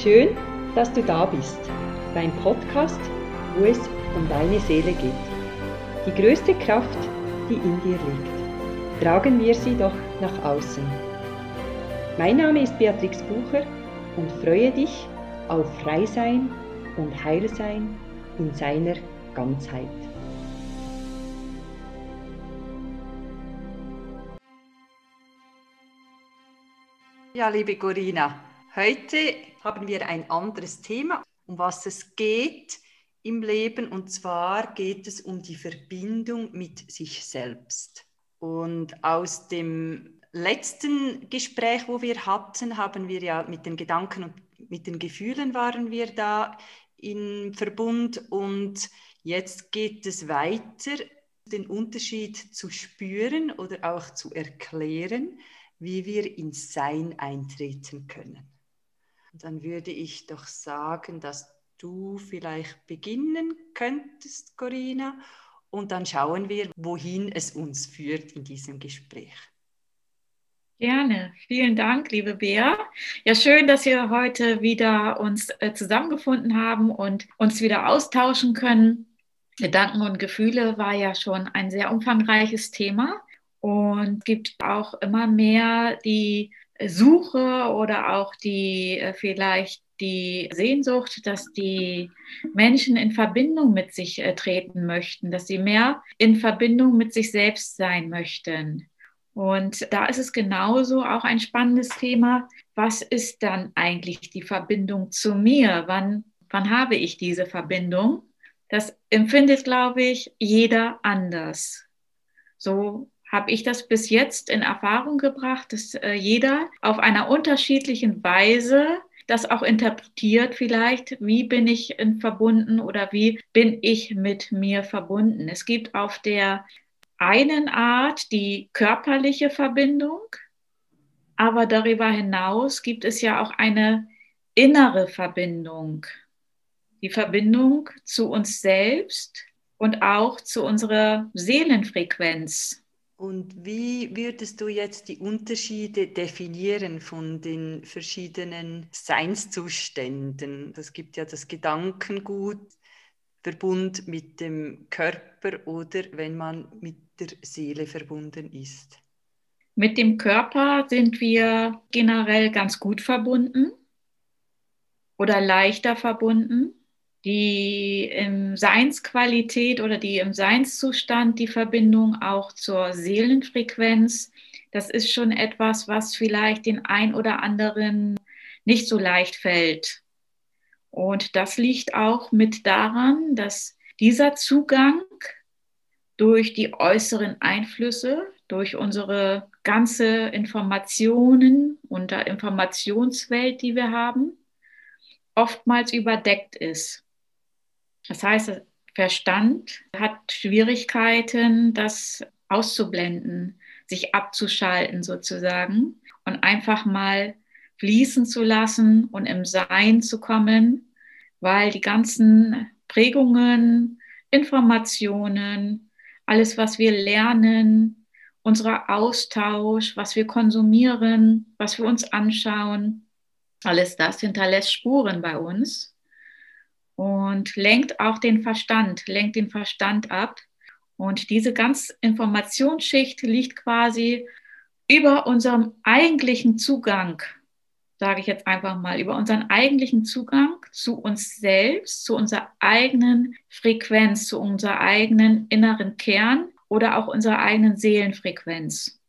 Schön, dass du da bist beim Podcast, wo es um deine Seele geht. Die größte Kraft, die in dir liegt. Tragen wir sie doch nach außen. Mein Name ist Beatrix Bucher und freue dich auf Freisein und Heilsein in seiner Ganzheit. Ja, liebe Corinna, heute haben wir ein anderes Thema, um was es geht im Leben. Und zwar geht es um die Verbindung mit sich selbst. Und aus dem letzten Gespräch, wo wir hatten, haben wir ja mit den Gedanken und mit den Gefühlen waren wir da in Verbund. Und jetzt geht es weiter, den Unterschied zu spüren oder auch zu erklären wie wir ins Sein eintreten können. Dann würde ich doch sagen, dass du vielleicht beginnen könntest, Corinna, und dann schauen wir, wohin es uns führt in diesem Gespräch. Gerne. Vielen Dank, liebe Bea. Ja, schön, dass wir heute wieder uns äh, zusammengefunden haben und uns wieder austauschen können. Gedanken und Gefühle war ja schon ein sehr umfangreiches Thema und gibt auch immer mehr die Suche oder auch die äh, vielleicht die Sehnsucht, dass die Menschen in Verbindung mit sich äh, treten möchten, dass sie mehr in Verbindung mit sich selbst sein möchten. Und da ist es genauso auch ein spannendes Thema. Was ist dann eigentlich die Verbindung zu mir? Wann, wann habe ich diese Verbindung? Das empfindet, glaube ich, jeder anders. So habe ich das bis jetzt in Erfahrung gebracht, dass äh, jeder auf einer unterschiedlichen Weise das auch interpretiert vielleicht, wie bin ich in verbunden oder wie bin ich mit mir verbunden. Es gibt auf der einen Art die körperliche Verbindung, aber darüber hinaus gibt es ja auch eine innere Verbindung, die Verbindung zu uns selbst und auch zu unserer Seelenfrequenz. Und wie würdest du jetzt die Unterschiede definieren von den verschiedenen Seinszuständen? Es gibt ja das Gedankengut, Verbund mit dem Körper oder wenn man mit der Seele verbunden ist. Mit dem Körper sind wir generell ganz gut verbunden oder leichter verbunden die im Seinsqualität oder die im Seinszustand, die Verbindung auch zur Seelenfrequenz, das ist schon etwas, was vielleicht den ein oder anderen nicht so leicht fällt. Und das liegt auch mit daran, dass dieser Zugang durch die äußeren Einflüsse, durch unsere ganze Informationen und Informationswelt, die wir haben, oftmals überdeckt ist. Das heißt, Verstand hat Schwierigkeiten, das auszublenden, sich abzuschalten sozusagen und einfach mal fließen zu lassen und im Sein zu kommen, weil die ganzen Prägungen, Informationen, alles, was wir lernen, unser Austausch, was wir konsumieren, was wir uns anschauen, alles das hinterlässt Spuren bei uns und lenkt auch den Verstand, lenkt den Verstand ab. Und diese ganze Informationsschicht liegt quasi über unserem eigentlichen Zugang, sage ich jetzt einfach mal, über unseren eigentlichen Zugang zu uns selbst, zu unserer eigenen Frequenz, zu unserer eigenen inneren Kern oder auch unserer eigenen Seelenfrequenz.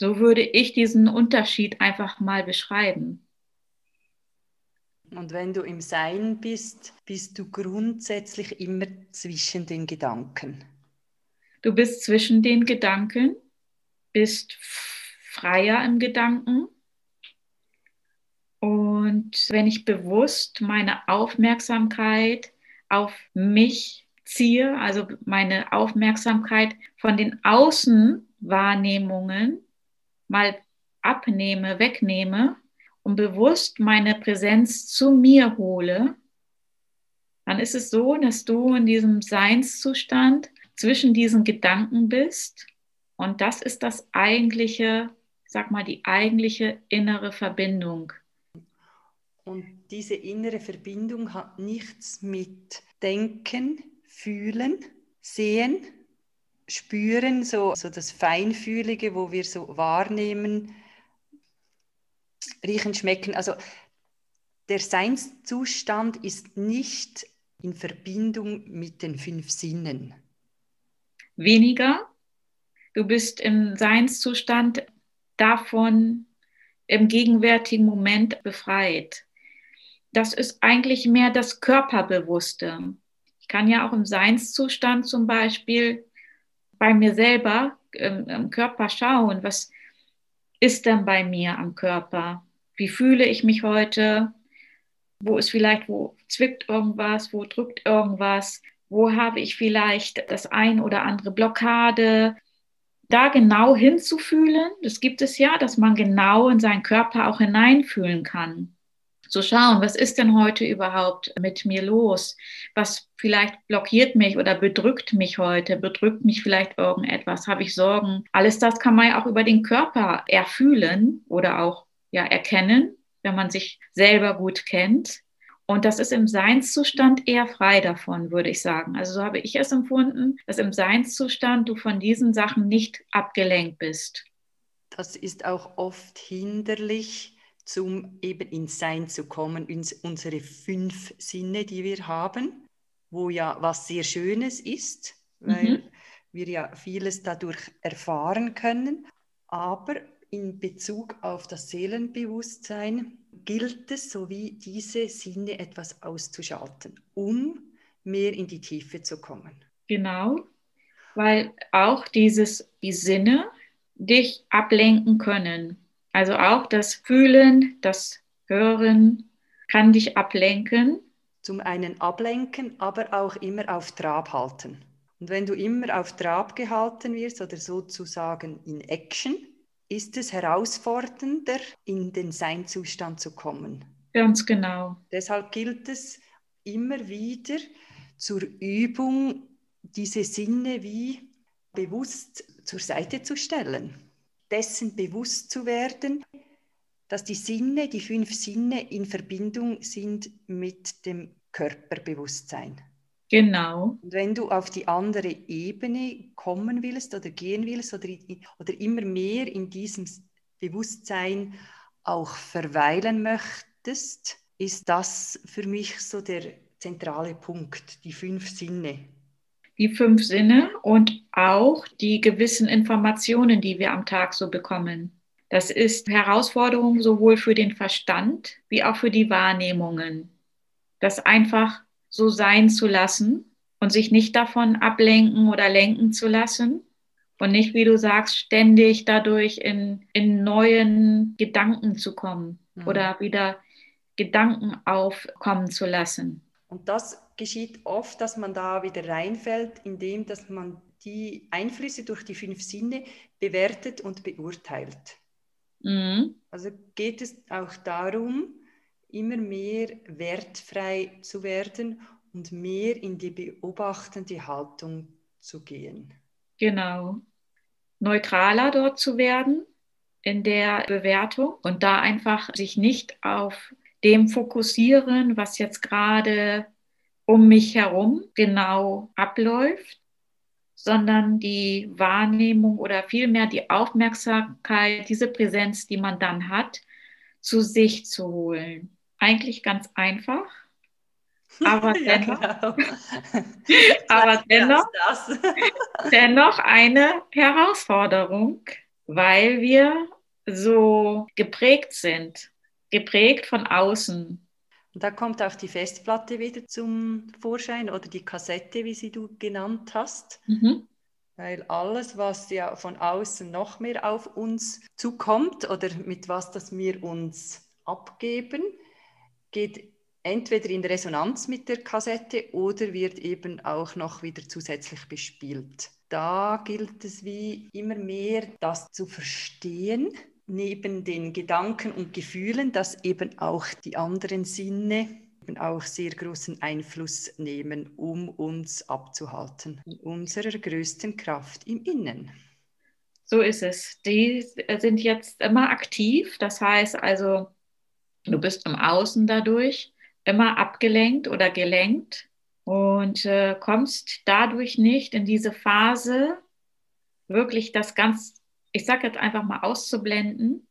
So würde ich diesen Unterschied einfach mal beschreiben. Und wenn du im Sein bist, bist du grundsätzlich immer zwischen den Gedanken. Du bist zwischen den Gedanken, bist freier im Gedanken. Und wenn ich bewusst meine Aufmerksamkeit auf mich ziehe, also meine Aufmerksamkeit von den Außenwahrnehmungen mal abnehme, wegnehme, und bewusst meine Präsenz zu mir hole, dann ist es so, dass du in diesem Seinszustand zwischen diesen Gedanken bist. Und das ist das eigentliche, sag mal, die eigentliche innere Verbindung. Und diese innere Verbindung hat nichts mit Denken, Fühlen, Sehen, Spüren, so, so das Feinfühlige, wo wir so wahrnehmen, riechen, schmecken. Also der Seinszustand ist nicht in Verbindung mit den fünf Sinnen. Weniger. Du bist im Seinszustand davon im gegenwärtigen Moment befreit. Das ist eigentlich mehr das Körperbewusste. Ich kann ja auch im Seinszustand zum Beispiel bei mir selber ähm, im Körper schauen, was ist denn bei mir am Körper? Wie fühle ich mich heute? Wo ist vielleicht, wo zwickt irgendwas, wo drückt irgendwas? Wo habe ich vielleicht das ein oder andere Blockade? Da genau hinzufühlen, das gibt es ja, dass man genau in seinen Körper auch hineinfühlen kann zu schauen, was ist denn heute überhaupt mit mir los? Was vielleicht blockiert mich oder bedrückt mich heute? Bedrückt mich vielleicht irgendetwas? Habe ich Sorgen? Alles das kann man ja auch über den Körper erfühlen oder auch ja erkennen, wenn man sich selber gut kennt. Und das ist im Seinszustand eher frei davon, würde ich sagen. Also so habe ich es empfunden, dass im Seinszustand du von diesen Sachen nicht abgelenkt bist. Das ist auch oft hinderlich, zum eben ins Sein zu kommen, ins, unsere fünf Sinne, die wir haben, wo ja was sehr Schönes ist, weil mhm. wir ja vieles dadurch erfahren können. Aber in Bezug auf das Seelenbewusstsein gilt es, so wie diese Sinne etwas auszuschalten, um mehr in die Tiefe zu kommen. Genau, weil auch dieses, die Sinne dich ablenken können. Also auch das Fühlen, das Hören kann dich ablenken. Zum einen ablenken, aber auch immer auf Trab halten. Und wenn du immer auf Trab gehalten wirst oder sozusagen in Action, ist es herausfordernder, in den Seinzustand zu kommen. Ganz genau. Deshalb gilt es immer wieder zur Übung, diese Sinne wie bewusst zur Seite zu stellen dessen bewusst zu werden, dass die Sinne, die fünf Sinne in Verbindung sind mit dem Körperbewusstsein. Genau. Und wenn du auf die andere Ebene kommen willst oder gehen willst oder, oder immer mehr in diesem Bewusstsein auch verweilen möchtest, ist das für mich so der zentrale Punkt, die fünf Sinne die fünf Sinne und auch die gewissen Informationen, die wir am Tag so bekommen. Das ist Herausforderung sowohl für den Verstand wie auch für die Wahrnehmungen. Das einfach so sein zu lassen und sich nicht davon ablenken oder lenken zu lassen und nicht, wie du sagst, ständig dadurch in, in neuen Gedanken zu kommen mhm. oder wieder Gedanken aufkommen zu lassen. Und das geschieht oft, dass man da wieder reinfällt, indem dass man die Einflüsse durch die fünf Sinne bewertet und beurteilt. Mhm. Also geht es auch darum, immer mehr wertfrei zu werden und mehr in die beobachtende Haltung zu gehen. Genau. Neutraler dort zu werden in der Bewertung und da einfach sich nicht auf dem fokussieren, was jetzt gerade um mich herum genau abläuft, sondern die Wahrnehmung oder vielmehr die Aufmerksamkeit, diese Präsenz, die man dann hat, zu sich zu holen. Eigentlich ganz einfach, aber dennoch, ja, genau. aber dennoch, dennoch eine Herausforderung, weil wir so geprägt sind, geprägt von außen und da kommt auch die Festplatte wieder zum Vorschein oder die Kassette, wie sie du genannt hast. Mhm. Weil alles, was ja von außen noch mehr auf uns zukommt oder mit was das wir uns abgeben, geht entweder in Resonanz mit der Kassette oder wird eben auch noch wieder zusätzlich bespielt. Da gilt es wie immer mehr, das zu verstehen neben den Gedanken und Gefühlen, dass eben auch die anderen Sinne auch sehr großen Einfluss nehmen, um uns abzuhalten, in unserer größten Kraft im Innen. So ist es. Die sind jetzt immer aktiv. Das heißt also, Du bist im Außen dadurch immer abgelenkt oder gelenkt und äh, kommst dadurch nicht in diese Phase, wirklich das ganz, ich sage jetzt einfach mal auszublenden,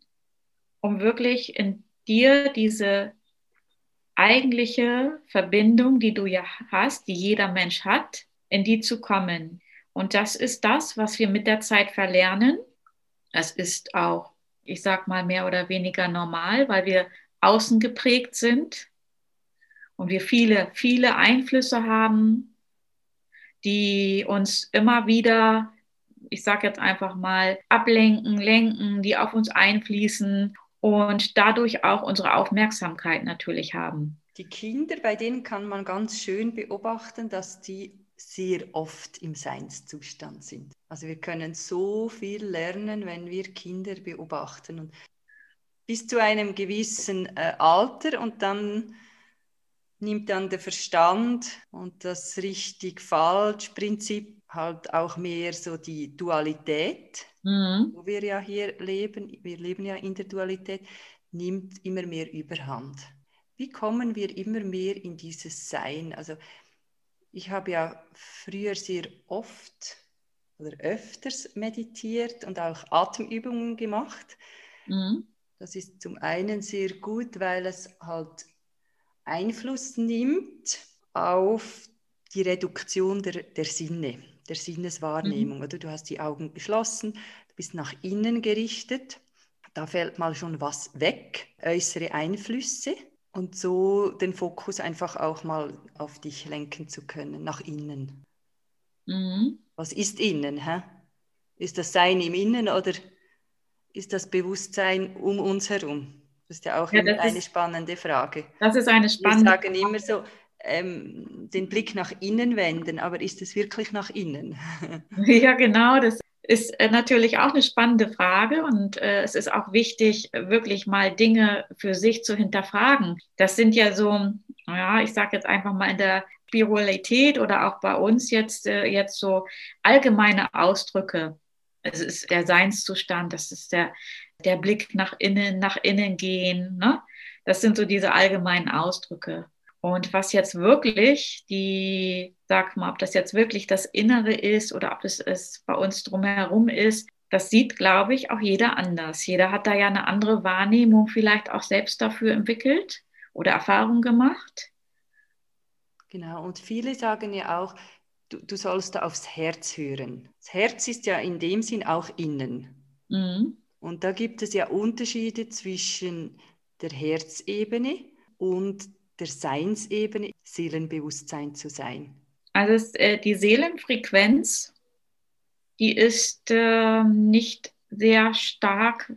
um wirklich in dir diese eigentliche Verbindung, die du ja hast, die jeder Mensch hat, in die zu kommen. Und das ist das, was wir mit der Zeit verlernen. Das ist auch, ich sag mal, mehr oder weniger normal, weil wir außen geprägt sind und wir viele, viele Einflüsse haben, die uns immer wieder, ich sage jetzt einfach mal, ablenken, lenken, die auf uns einfließen und dadurch auch unsere Aufmerksamkeit natürlich haben. Die Kinder, bei denen kann man ganz schön beobachten, dass die sehr oft im Seinszustand sind. Also wir können so viel lernen, wenn wir Kinder beobachten. Und bis zu einem gewissen äh, Alter und dann nimmt dann der Verstand und das richtig-falsch-Prinzip halt auch mehr so die Dualität, mhm. wo wir ja hier leben, wir leben ja in der Dualität, nimmt immer mehr Überhand. Wie kommen wir immer mehr in dieses Sein? Also ich habe ja früher sehr oft oder öfters meditiert und auch Atemübungen gemacht. Mhm. Das ist zum einen sehr gut, weil es halt Einfluss nimmt auf die Reduktion der, der Sinne, der Sinneswahrnehmung. Mhm. Oder du hast die Augen geschlossen, du bist nach innen gerichtet, da fällt mal schon was weg, äußere Einflüsse und so den Fokus einfach auch mal auf dich lenken zu können, nach innen. Mhm. Was ist innen? Hä? Ist das Sein im Innen oder ist das Bewusstsein um uns herum? Das ist ja auch ja, eine ist, spannende Frage. Das ist eine spannende Wir sagen immer so, ähm, den Blick nach innen wenden, aber ist es wirklich nach innen? ja, genau. Das ist äh, natürlich auch eine spannende Frage und äh, es ist auch wichtig, wirklich mal Dinge für sich zu hinterfragen. Das sind ja so, ja, ich sage jetzt einfach mal in der Spiritualität oder auch bei uns jetzt, äh, jetzt so allgemeine Ausdrücke. Es ist der Seinszustand, das ist der, der Blick nach innen, nach innen gehen. Ne? Das sind so diese allgemeinen Ausdrücke. Und was jetzt wirklich die, sag mal, ob das jetzt wirklich das Innere ist oder ob es, es bei uns drumherum ist, das sieht, glaube ich, auch jeder anders. Jeder hat da ja eine andere Wahrnehmung vielleicht auch selbst dafür entwickelt oder Erfahrung gemacht. Genau, und viele sagen ja auch, du, du sollst da aufs Herz hören. Das Herz ist ja in dem Sinn auch innen. Mhm. Und da gibt es ja Unterschiede zwischen der Herzebene und der Seinsebene Seelenbewusstsein zu sein? Also es, äh, die Seelenfrequenz, die ist äh, nicht sehr stark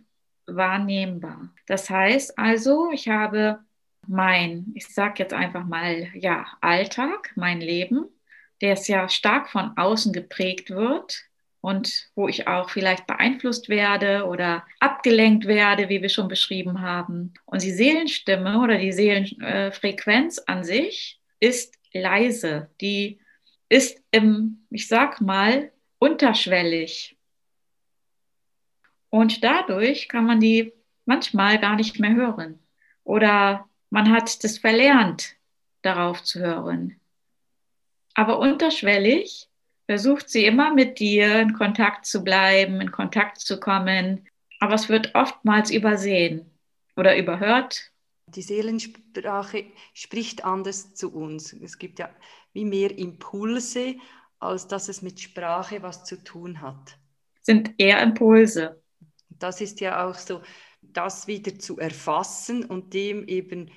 wahrnehmbar. Das heißt also, ich habe mein, ich sage jetzt einfach mal, ja, Alltag, mein Leben, der ist ja stark von außen geprägt wird und wo ich auch vielleicht beeinflusst werde oder abgelenkt werde, wie wir schon beschrieben haben. Und die Seelenstimme oder die Seelenfrequenz an sich ist leise, die ist im, ich sag mal, unterschwellig. Und dadurch kann man die manchmal gar nicht mehr hören. Oder man hat das verlernt, darauf zu hören. Aber unterschwellig versucht sie immer mit dir in Kontakt zu bleiben, in Kontakt zu kommen, aber es wird oftmals übersehen oder überhört. Die Seelensprache spricht anders zu uns. Es gibt ja wie mehr Impulse, als dass es mit Sprache was zu tun hat. Sind eher Impulse. Das ist ja auch so, das wieder zu erfassen und dem eben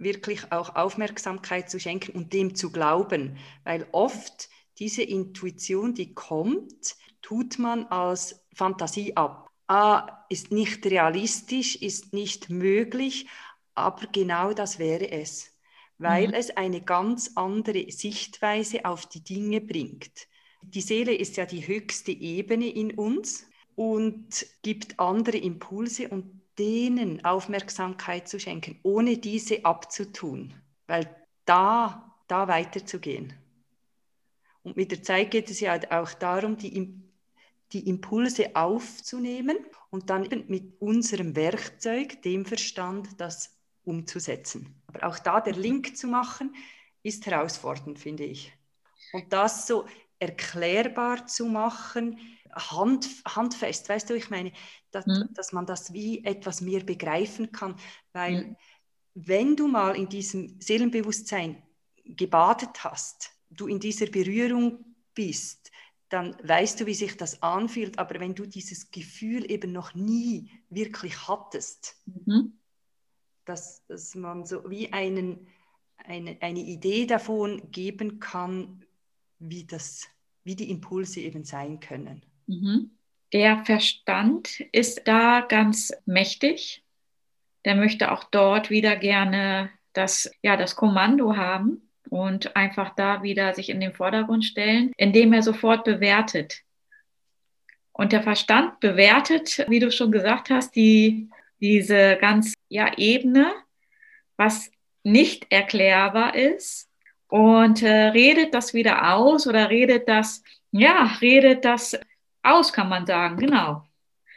wirklich auch Aufmerksamkeit zu schenken und dem zu glauben. Weil oft diese Intuition, die kommt, tut man als Fantasie ab. Ah, ist nicht realistisch, ist nicht möglich, aber genau das wäre es, weil mhm. es eine ganz andere Sichtweise auf die Dinge bringt. Die Seele ist ja die höchste Ebene in uns und gibt andere Impulse und denen Aufmerksamkeit zu schenken, ohne diese abzutun, weil da, da weiterzugehen. Und mit der Zeit geht es ja auch darum, die, die Impulse aufzunehmen und dann mit unserem Werkzeug, dem Verstand, das umzusetzen. Aber auch da der Link zu machen, ist herausfordernd, finde ich. Und das so erklärbar zu machen, hand, handfest, weißt du, ich meine, dass, mhm. dass man das wie etwas mehr begreifen kann, weil mhm. wenn du mal in diesem Seelenbewusstsein gebadet hast, du in dieser Berührung bist, dann weißt du, wie sich das anfühlt. Aber wenn du dieses Gefühl eben noch nie wirklich hattest, mhm. dass, dass man so wie einen, eine, eine Idee davon geben kann, wie, das, wie die Impulse eben sein können. Mhm. Der Verstand ist da ganz mächtig. Der möchte auch dort wieder gerne das, ja, das Kommando haben und einfach da wieder sich in den Vordergrund stellen, indem er sofort bewertet. Und der Verstand bewertet, wie du schon gesagt hast, die, diese ganz ja, Ebene, was nicht erklärbar ist und äh, redet das wieder aus oder redet das, ja, redet das aus, kann man sagen, genau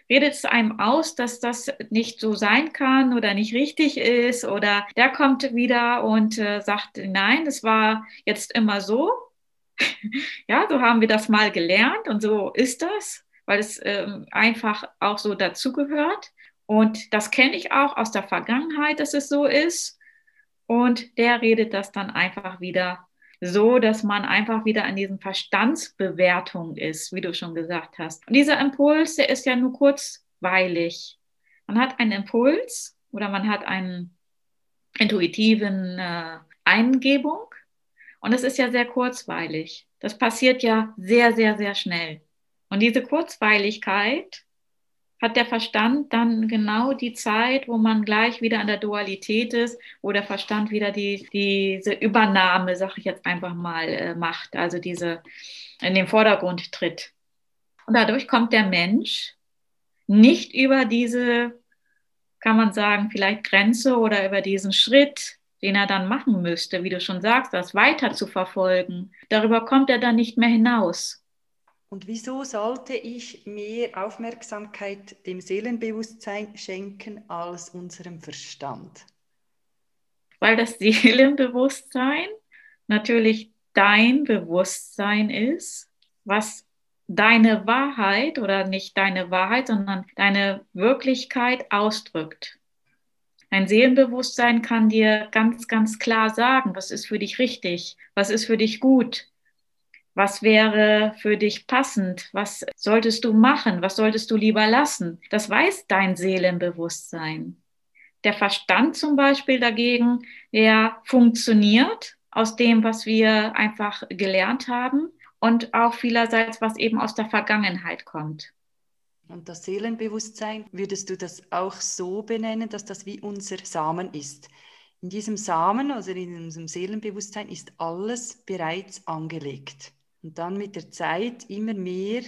redet es einem aus, dass das nicht so sein kann oder nicht richtig ist oder der kommt wieder und äh, sagt, nein, das war jetzt immer so. ja, so haben wir das mal gelernt und so ist das, weil es äh, einfach auch so dazugehört. Und das kenne ich auch aus der Vergangenheit, dass es so ist. Und der redet das dann einfach wieder so, dass man einfach wieder an diesen Verstandsbewertungen ist, wie du schon gesagt hast. Und dieser Impuls, der ist ja nur kurzweilig. Man hat einen Impuls oder man hat einen intuitiven äh, Eingebung und es ist ja sehr kurzweilig. Das passiert ja sehr, sehr, sehr schnell. Und diese Kurzweiligkeit hat der Verstand dann genau die Zeit, wo man gleich wieder an der Dualität ist, wo der Verstand wieder die, diese Übernahme, sag ich jetzt einfach mal, äh, macht, also diese in den Vordergrund tritt. Und dadurch kommt der Mensch nicht über diese, kann man sagen, vielleicht Grenze oder über diesen Schritt, den er dann machen müsste, wie du schon sagst, das weiter zu verfolgen. Darüber kommt er dann nicht mehr hinaus. Und wieso sollte ich mehr Aufmerksamkeit dem Seelenbewusstsein schenken als unserem Verstand? Weil das Seelenbewusstsein natürlich dein Bewusstsein ist, was deine Wahrheit oder nicht deine Wahrheit, sondern deine Wirklichkeit ausdrückt. Ein Seelenbewusstsein kann dir ganz, ganz klar sagen, was ist für dich richtig, was ist für dich gut, was wäre für dich passend? Was solltest du machen? Was solltest du lieber lassen? Das weiß dein Seelenbewusstsein. Der Verstand zum Beispiel dagegen, der funktioniert aus dem, was wir einfach gelernt haben und auch vielerseits, was eben aus der Vergangenheit kommt. Und das Seelenbewusstsein, würdest du das auch so benennen, dass das wie unser Samen ist? In diesem Samen, also in unserem Seelenbewusstsein, ist alles bereits angelegt und dann mit der Zeit immer mehr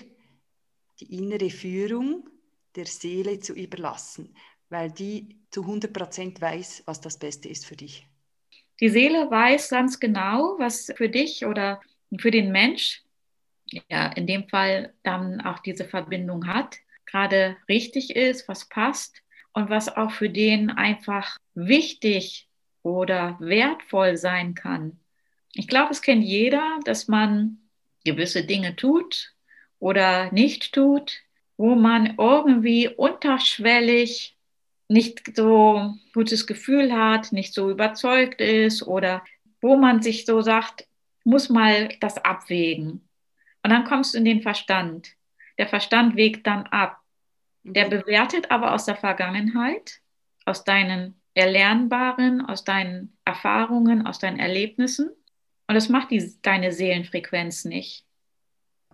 die innere Führung der Seele zu überlassen, weil die zu 100 Prozent weiß, was das Beste ist für dich. Die Seele weiß ganz genau, was für dich oder für den Mensch, ja, in dem Fall dann auch diese Verbindung hat, gerade richtig ist, was passt und was auch für den einfach wichtig oder wertvoll sein kann. Ich glaube, es kennt jeder, dass man gewisse Dinge tut oder nicht tut, wo man irgendwie unterschwellig nicht so gutes Gefühl hat, nicht so überzeugt ist oder wo man sich so sagt, muss mal das abwägen. Und dann kommst du in den Verstand. Der Verstand wägt dann ab. Der bewertet aber aus der Vergangenheit, aus deinen Erlernbaren, aus deinen Erfahrungen, aus deinen Erlebnissen und das macht die, deine Seelenfrequenz nicht.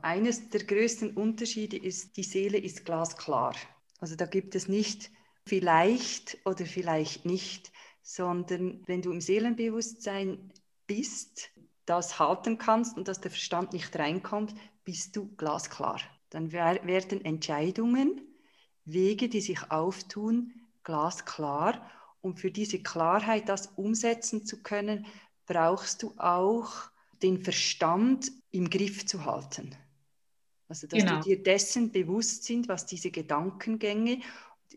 Eines der größten Unterschiede ist, die Seele ist glasklar. Also da gibt es nicht vielleicht oder vielleicht nicht, sondern wenn du im Seelenbewusstsein bist, das halten kannst und dass der Verstand nicht reinkommt, bist du glasklar. Dann werden Entscheidungen, Wege, die sich auftun, glasklar. Und für diese Klarheit, das umsetzen zu können, brauchst du auch den Verstand im Griff zu halten. Also dass genau. du dir dessen bewusst sind, was diese Gedankengänge,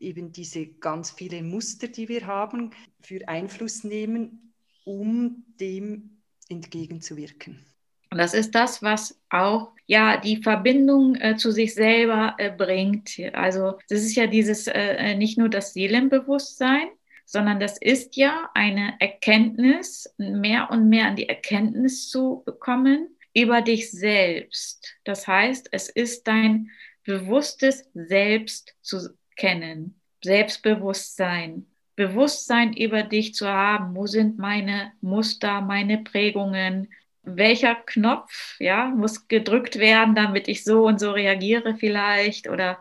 eben diese ganz vielen Muster, die wir haben, für Einfluss nehmen, um dem entgegenzuwirken. Und das ist das, was auch ja die Verbindung äh, zu sich selber äh, bringt. Also das ist ja dieses äh, nicht nur das Seelenbewusstsein, sondern das ist ja eine Erkenntnis, mehr und mehr an die Erkenntnis zu bekommen über dich selbst. Das heißt, es ist dein bewusstes Selbst zu kennen, Selbstbewusstsein, Bewusstsein über dich zu haben. Wo sind meine Muster, meine Prägungen? Welcher Knopf ja, muss gedrückt werden, damit ich so und so reagiere vielleicht? Oder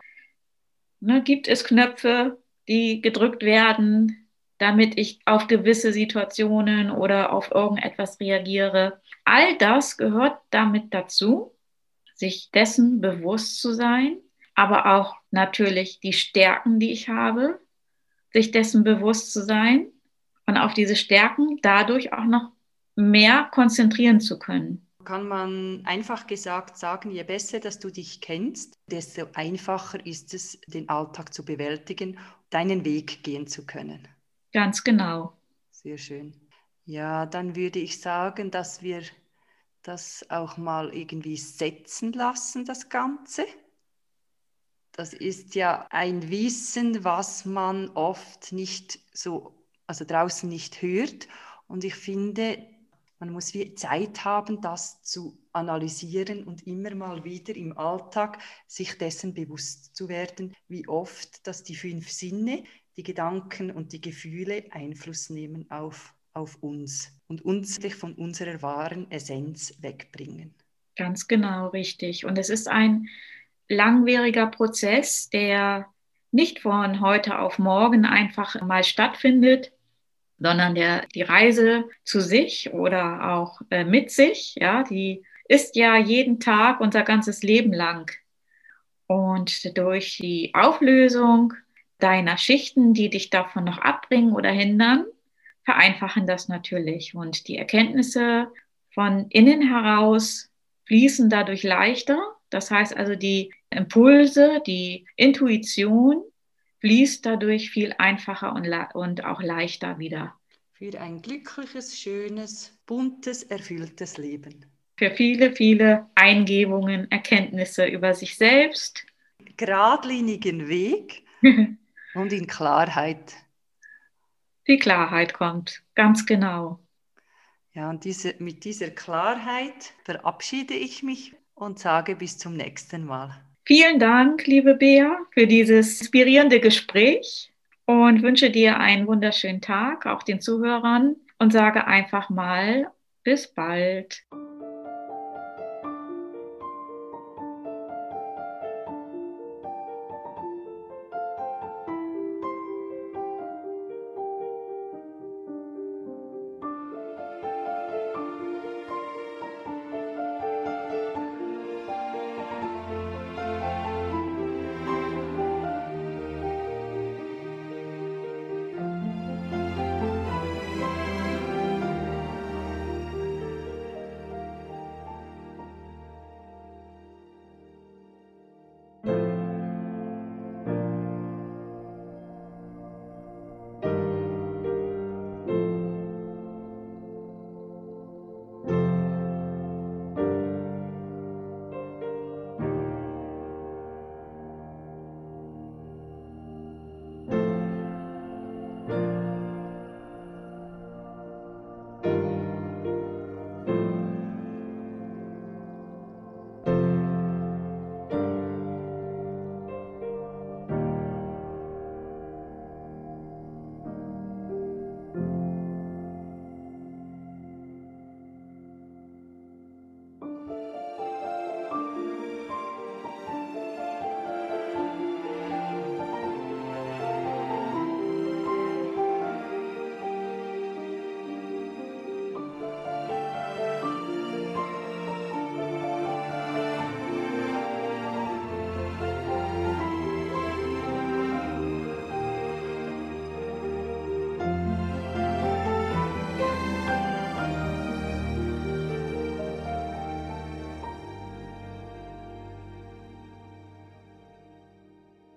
ne, gibt es Knöpfe, die gedrückt werden, damit ich auf gewisse Situationen oder auf irgendetwas reagiere. All das gehört damit dazu, sich dessen bewusst zu sein, aber auch natürlich die Stärken, die ich habe, sich dessen bewusst zu sein und auf diese Stärken dadurch auch noch mehr konzentrieren zu können. Kann man einfach gesagt sagen, je besser, dass du dich kennst, desto einfacher ist es, den Alltag zu bewältigen, deinen Weg gehen zu können. Ganz genau. Sehr schön. Ja, dann würde ich sagen, dass wir das auch mal irgendwie setzen lassen, das Ganze. Das ist ja ein Wissen, was man oft nicht so, also draußen nicht hört. Und ich finde, man muss Zeit haben, das zu analysieren und immer mal wieder im Alltag sich dessen bewusst zu werden, wie oft, dass die fünf Sinne die Gedanken und die Gefühle Einfluss nehmen auf, auf uns und uns von unserer wahren Essenz wegbringen. Ganz genau, richtig. Und es ist ein langwieriger Prozess, der nicht von heute auf morgen einfach mal stattfindet, sondern der, die Reise zu sich oder auch äh, mit sich, ja, die ist ja jeden Tag unser ganzes Leben lang. Und durch die Auflösung deiner Schichten, die dich davon noch abbringen oder hindern, vereinfachen das natürlich. Und die Erkenntnisse von innen heraus fließen dadurch leichter. Das heißt also, die Impulse, die Intuition fließt dadurch viel einfacher und, und auch leichter wieder. Für ein glückliches, schönes, buntes, erfülltes Leben. Für viele, viele Eingebungen, Erkenntnisse über sich selbst. Gradlinigen Weg Und in Klarheit. Die Klarheit kommt, ganz genau. Ja, und diese, mit dieser Klarheit verabschiede ich mich und sage bis zum nächsten Mal. Vielen Dank, liebe Bea, für dieses inspirierende Gespräch und wünsche dir einen wunderschönen Tag, auch den Zuhörern, und sage einfach mal bis bald.